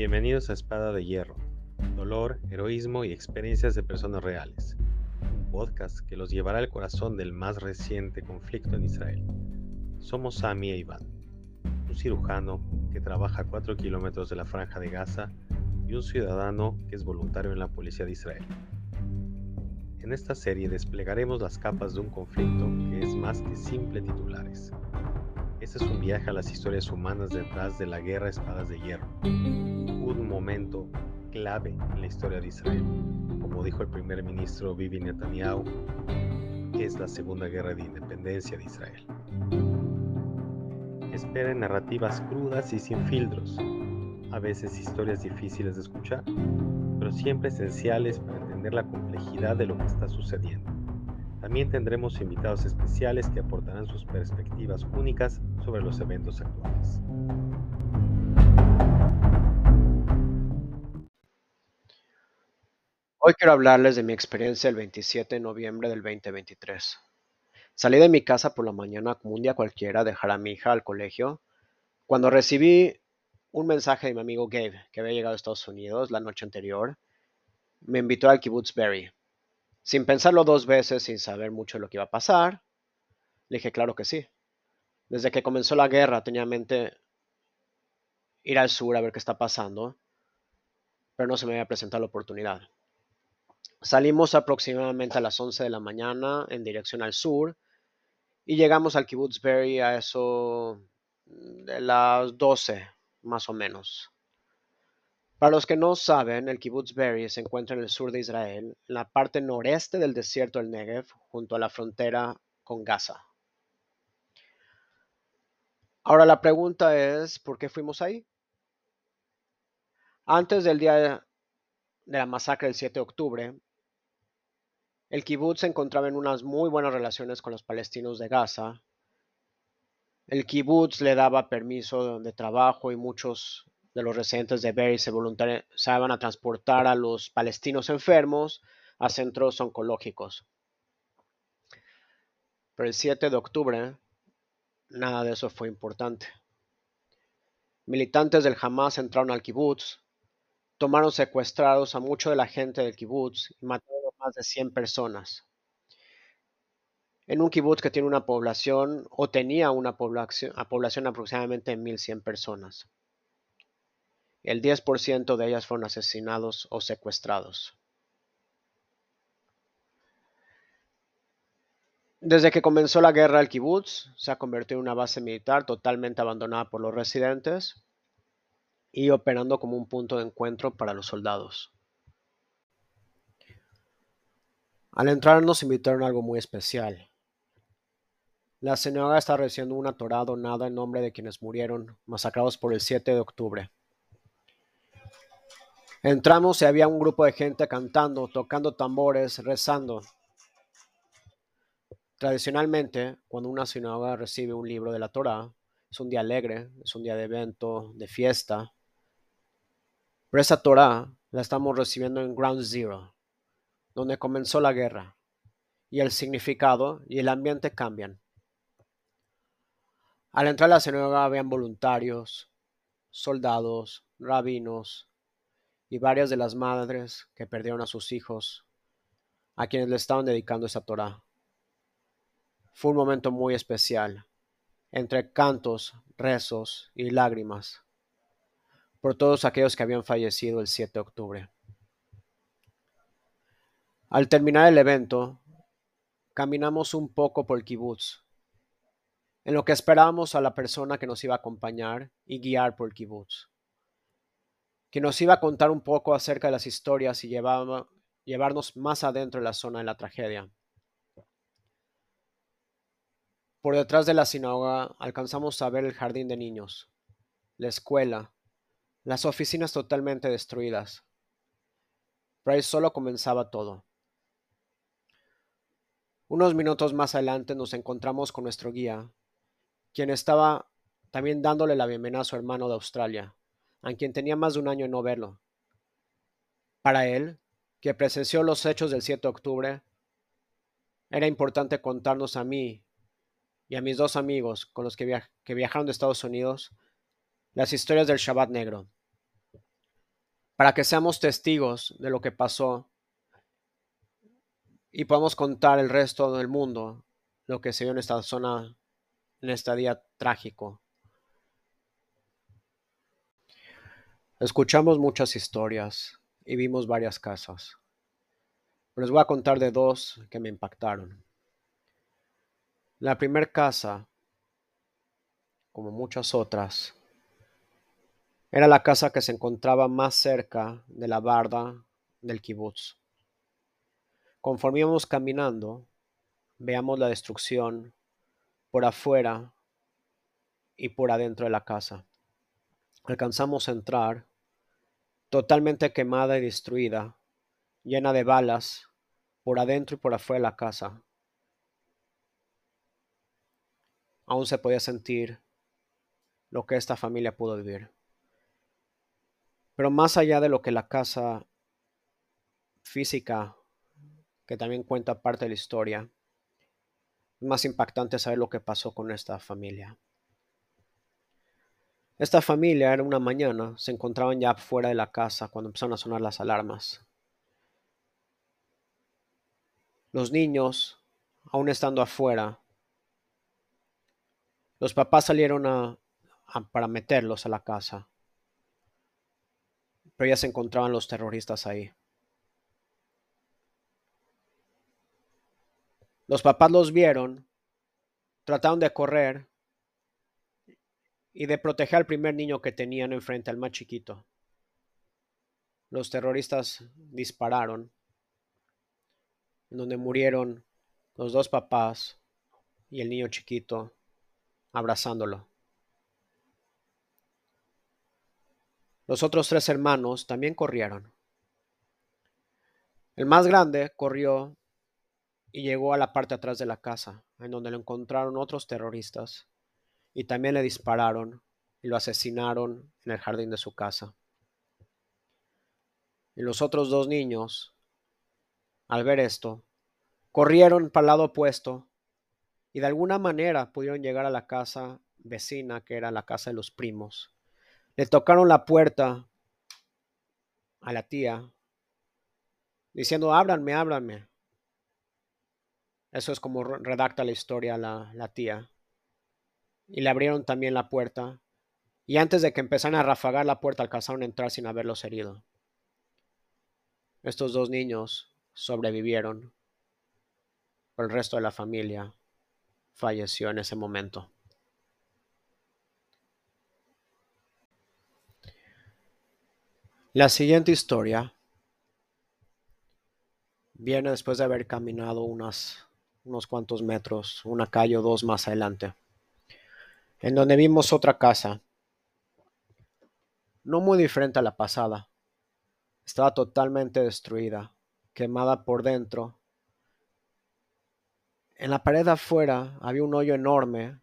Bienvenidos a Espada de Hierro, dolor, heroísmo y experiencias de personas reales, un podcast que los llevará al corazón del más reciente conflicto en Israel. Somos Sami e Iván, un cirujano que trabaja a 4 kilómetros de la franja de Gaza y un ciudadano que es voluntario en la policía de Israel. En esta serie desplegaremos las capas de un conflicto que es más que simple titulares. Este es un viaje a las historias humanas detrás de la guerra Espadas de Hierro, un momento clave en la historia de Israel, como dijo el primer ministro Bibi Netanyahu, es la segunda guerra de independencia de Israel. Esperen narrativas crudas y sin filtros, a veces historias difíciles de escuchar, pero siempre esenciales para entender la complejidad de lo que está sucediendo. También tendremos invitados especiales que aportarán sus perspectivas únicas sobre los eventos actuales. Hoy quiero hablarles de mi experiencia el 27 de noviembre del 2023. Salí de mi casa por la mañana como un día cualquiera a dejar a mi hija al colegio cuando recibí un mensaje de mi amigo Gabe, que había llegado a Estados Unidos la noche anterior. Me invitó al Kibbutz Berry, sin pensarlo dos veces, sin saber mucho lo que iba a pasar, le dije, claro que sí. Desde que comenzó la guerra tenía en mente ir al sur a ver qué está pasando, pero no se me había presentado la oportunidad. Salimos aproximadamente a las 11 de la mañana en dirección al sur y llegamos al Kibbutz Berry a eso de las 12 más o menos. Para los que no saben, el kibbutz Be'eri se encuentra en el sur de Israel, en la parte noreste del desierto del Negev, junto a la frontera con Gaza. Ahora la pregunta es, ¿por qué fuimos ahí? Antes del día de la masacre del 7 de octubre, el kibbutz se encontraba en unas muy buenas relaciones con los palestinos de Gaza. El kibbutz le daba permiso de trabajo y muchos de los residentes de Berry se voluntariaban a transportar a los palestinos enfermos a centros oncológicos. Pero el 7 de octubre, nada de eso fue importante. Militantes del Hamas entraron al kibutz, tomaron secuestrados a mucha de la gente del kibutz y mataron a más de 100 personas. En un kibutz que tiene una población, o tenía una población, a población aproximadamente de 1.100 personas. El 10% de ellas fueron asesinados o secuestrados. Desde que comenzó la guerra, el kibutz se ha convertido en una base militar totalmente abandonada por los residentes y operando como un punto de encuentro para los soldados. Al entrar nos invitaron algo muy especial. La señora está recibiendo una Torah donada en nombre de quienes murieron masacrados por el 7 de octubre. Entramos y había un grupo de gente cantando, tocando tambores, rezando. Tradicionalmente, cuando una sinagoga recibe un libro de la Torah, es un día alegre, es un día de evento, de fiesta. Pero esa Torah la estamos recibiendo en Ground Zero, donde comenzó la guerra, y el significado y el ambiente cambian. Al entrar a la sinagoga habían voluntarios, soldados, rabinos, y varias de las madres que perdieron a sus hijos, a quienes le estaban dedicando esa Torah. Fue un momento muy especial, entre cantos, rezos y lágrimas, por todos aquellos que habían fallecido el 7 de octubre. Al terminar el evento, caminamos un poco por el kibutz, en lo que esperábamos a la persona que nos iba a acompañar y guiar por el kibutz que nos iba a contar un poco acerca de las historias y llevarnos más adentro de la zona de la tragedia. Por detrás de la sinagoga alcanzamos a ver el jardín de niños, la escuela, las oficinas totalmente destruidas. Pero ahí solo comenzaba todo. Unos minutos más adelante nos encontramos con nuestro guía, quien estaba también dándole la bienvenida a su hermano de Australia, a quien tenía más de un año en no verlo. Para él, que presenció los hechos del 7 de octubre, era importante contarnos a mí y a mis dos amigos con los que, viajaron de Estados Unidos las historias del Shabbat negro. para que seamos testigos de lo que pasó y podamos contar el resto del mundo lo que se vio en esta zona, en este día trágico. Escuchamos muchas historias y vimos varias casas. les voy a contar de dos que me impactaron. La primera casa, como muchas otras, era la casa que se encontraba más cerca de la barda del kibutz. Conforme íbamos caminando, veamos la destrucción por afuera y por adentro de la casa. Alcanzamos a entrar totalmente quemada y destruida, llena de balas por adentro y por afuera de la casa. Aún se podía sentir lo que esta familia pudo vivir. Pero más allá de lo que la casa física, que también cuenta parte de la historia, es más impactante saber lo que pasó con esta familia. Esta familia era una mañana, se encontraban ya fuera de la casa cuando empezaron a sonar las alarmas. Los niños, aún estando afuera, los papás salieron para meterlos a la casa pero ya se encontraban los terroristas ahí. Los papás los vieron, trataron de correr y de proteger al primer niño que tenían enfrente, al más chiquito. Los terroristas dispararon, donde murieron los dos papás y el niño chiquito abrazándolo. Los otros tres hermanos también corrieron. El más grande corrió y llegó a la parte atrás de la casa, en donde lo encontraron otros terroristas, y también le dispararon y lo asesinaron en el jardín de su casa. Y los otros dos niños, al ver esto, corrieron para el lado opuesto y de alguna manera pudieron llegar a la casa vecina, que era la casa de los primos, le tocaron la puerta a la tía, diciendo, ábranme, ábranme. Eso es como redacta la historia la, la tía. Y le abrieron también la puerta. Y antes de que empezaran a rafagar la puerta, alcanzaron a entrar sin haberlos herido. Estos dos niños sobrevivieron. Pero el resto de la familia falleció en ese momento. La siguiente historia viene después de haber caminado unos cuantos metros, una calle o dos más adelante, en donde vimos otra casa, no muy diferente a la pasada. Estaba totalmente destruida, quemada por dentro. En la pared afuera había un hoyo enorme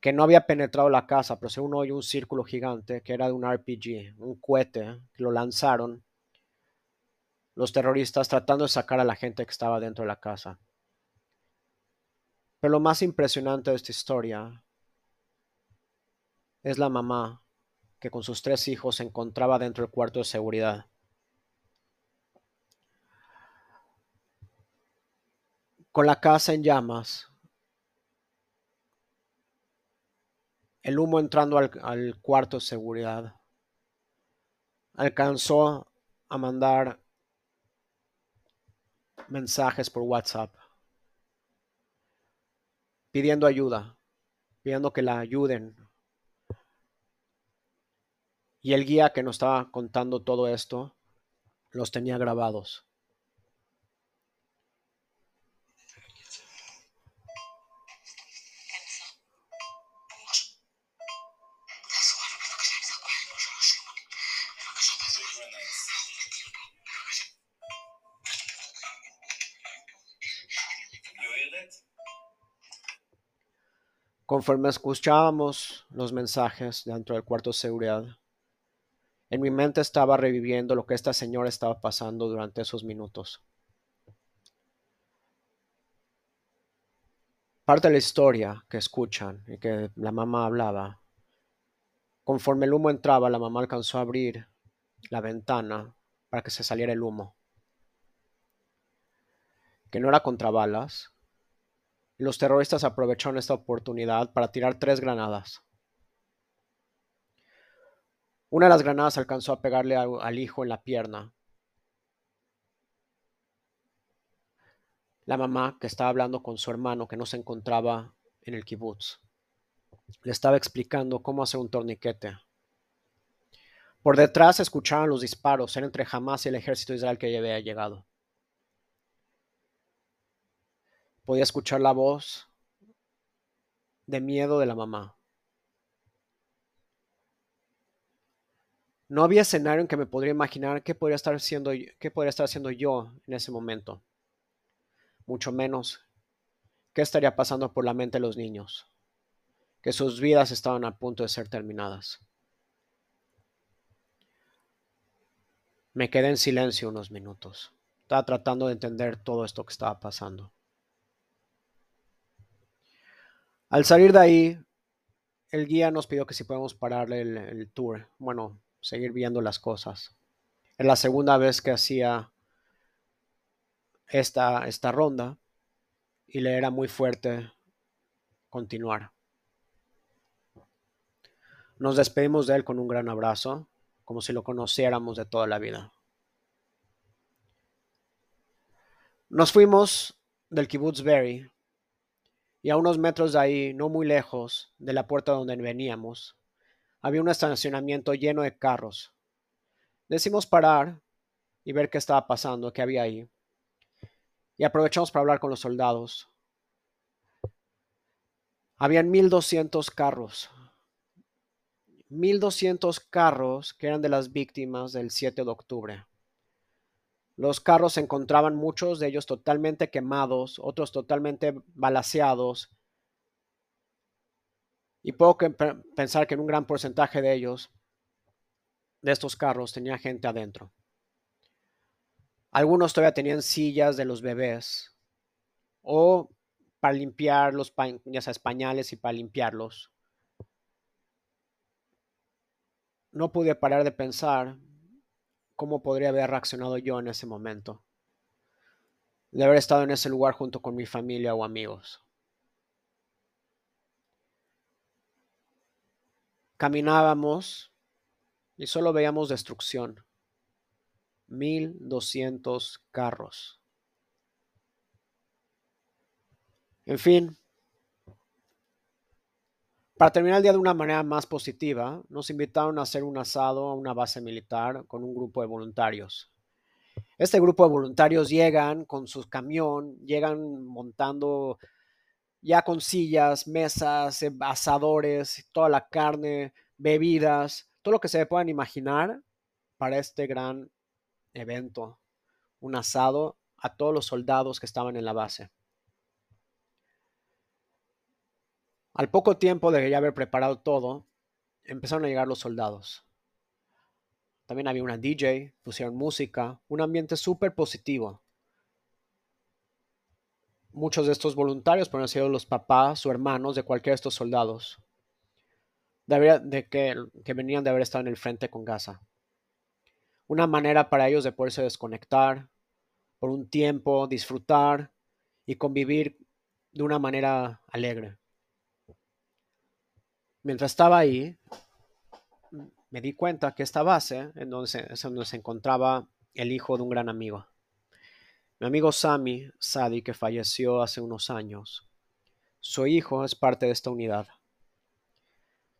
que no había penetrado la casa, pero según hoy un círculo gigante que era de un RPG, un cohete, que lo lanzaron los terroristas tratando de sacar a la gente que estaba dentro de la casa. Pero lo más impresionante de esta historia es la mamá que con sus tres hijos se encontraba dentro del cuarto de seguridad. Con la casa en llamas, El humo entrando al, cuarto de seguridad alcanzó a mandar mensajes por WhatsApp pidiendo ayuda, pidiendo que la ayuden. Y el guía que nos estaba contando todo esto los tenía grabados. Conforme escuchábamos los mensajes dentro del cuarto de seguridad, en mi mente estaba reviviendo lo que esta señora estaba pasando durante esos minutos. Parte de la historia que escuchan y que la mamá hablaba, conforme el humo entraba, la mamá alcanzó a abrir la ventana para que se saliera el humo. Que no era contra balas. Los terroristas aprovecharon esta oportunidad para tirar tres granadas. Una de las granadas alcanzó a pegarle al hijo en la pierna. La mamá, que estaba hablando con su hermano que no se encontraba en el kibutz, le estaba explicando cómo hacer un torniquete. Por detrás escuchaban los disparos, era entre Hamas y el ejército de Israel que ya había llegado. Podía escuchar la voz de miedo de la mamá. No había escenario en que me podría imaginar qué podría estar haciendo, qué podría estar haciendo yo en ese momento. Mucho menos qué estaría pasando por la mente de los niños, que sus vidas estaban a punto de ser terminadas. Me quedé en silencio unos minutos. Estaba tratando de entender todo esto que estaba pasando. Al salir de ahí, el guía nos pidió que si podemos pararle el, el tour. Bueno, seguir viendo las cosas. Es la segunda vez que hacía esta, esta ronda y le era muy fuerte continuar. Nos despedimos de él con un gran abrazo, como si lo conociéramos de toda la vida. Nos fuimos del kibbutz Berry y a unos metros de ahí, no muy lejos de la puerta donde veníamos, había un estacionamiento lleno de carros. Decimos parar y ver qué estaba pasando, qué había ahí. Y aprovechamos para hablar con los soldados. Habían 1200 carros. 1200 carros que eran de las víctimas del 7 de octubre. Los carros se encontraban muchos de ellos totalmente quemados, otros totalmente balaseados, y puedo pensar que en un gran porcentaje de ellos, de estos carros, tenía gente adentro. Algunos todavía tenían sillas de los bebés o para limpiar los ya sea, pañales y para limpiarlos. No pude parar de pensar cómo podría haber reaccionado yo en ese momento. De haber estado en ese lugar junto con mi familia o amigos. Caminábamos y solo veíamos destrucción. Mil doscientos carros. En fin, para terminar el día de una manera más positiva, nos invitaron a hacer un asado a una base militar con un grupo de voluntarios. Este grupo de voluntarios llegan con su camión, llegan montando ya con sillas, mesas, eh, asadores, toda la carne, bebidas, todo lo que se puedan imaginar para este gran evento, un asado a todos los soldados que estaban en la base. Al poco tiempo de ya haber preparado todo, empezaron a llegar los soldados. También había una DJ, pusieron música, un ambiente súper positivo muchos de estos voluntarios han sido los papás o hermanos de cualquiera de estos soldados de, que, que venían de haber estado en el frente con Gaza. Una manera para ellos de poderse desconectar por un tiempo, disfrutar y convivir de una manera alegre. Mientras estaba ahí, me di cuenta que esta base en donde es donde se encontraba el hijo de un gran amigo. Mi amigo Sami Sadi, que falleció hace unos años, su hijo es parte de esta unidad.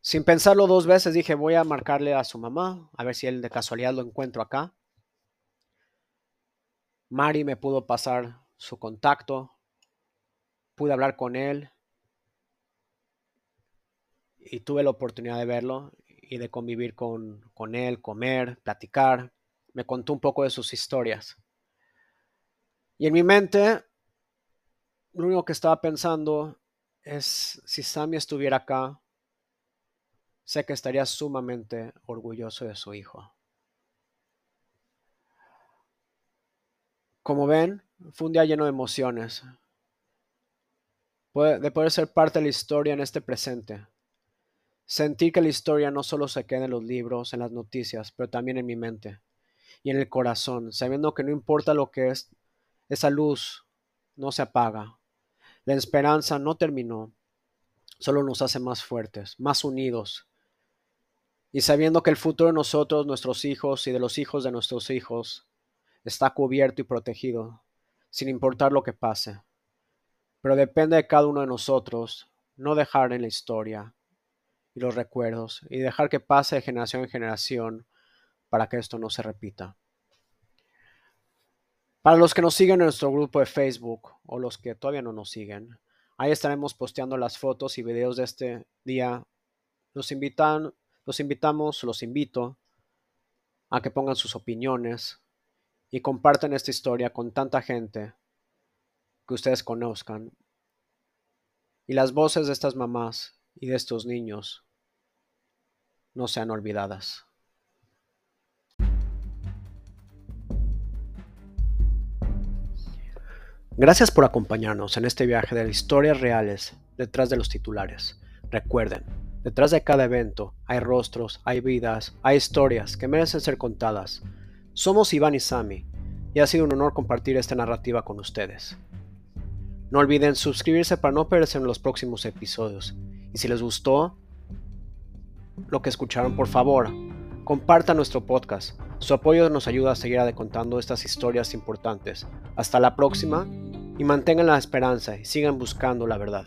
Sin pensarlo dos veces dije voy a marcarle a su mamá, a ver si él de casualidad lo encuentro acá. Mari me pudo pasar su contacto, pude hablar con él y tuve la oportunidad de verlo y de convivir con, con él, comer, platicar. Me contó un poco de sus historias. Y en mi mente, lo único que estaba pensando es, si Sammy estuviera acá, sé que estaría sumamente orgulloso de su hijo. Como ven, fue un día lleno de emociones, de poder ser parte de la historia en este presente, Sentir que la historia no solo se queda en los libros, en las noticias, pero también en mi mente y en el corazón, sabiendo que no importa lo que es, esa luz no se apaga. La esperanza no terminó, solo nos hace más fuertes, más unidos. Y sabiendo que el futuro de nosotros, nuestros hijos y de los hijos de nuestros hijos está cubierto y protegido, sin importar lo que pase. Pero depende de cada uno de nosotros no dejar en la historia los recuerdos y dejar que pase de generación en generación para que esto no se repita. Para los que nos siguen en nuestro grupo de Facebook o los que todavía no nos siguen, ahí estaremos posteando las fotos y videos de este día. Los, invitan, los invitamos, los invito a que pongan sus opiniones y compartan esta historia con tanta gente que ustedes conozcan. Y las voces de estas mamás y de estos niños no sean olvidadas. Gracias por acompañarnos en este viaje de historias reales detrás de los titulares. Recuerden, detrás de cada evento hay rostros, hay vidas, hay historias que merecen ser contadas. Somos Iván y Sami y ha sido un honor compartir esta narrativa con ustedes. No olviden suscribirse para no perderse en los próximos episodios. Y si les gustó lo que escucharon, por favor, compartan nuestro podcast. Su apoyo nos ayuda a seguir contando estas historias importantes. Hasta la próxima y mantengan la esperanza y sigan buscando la verdad.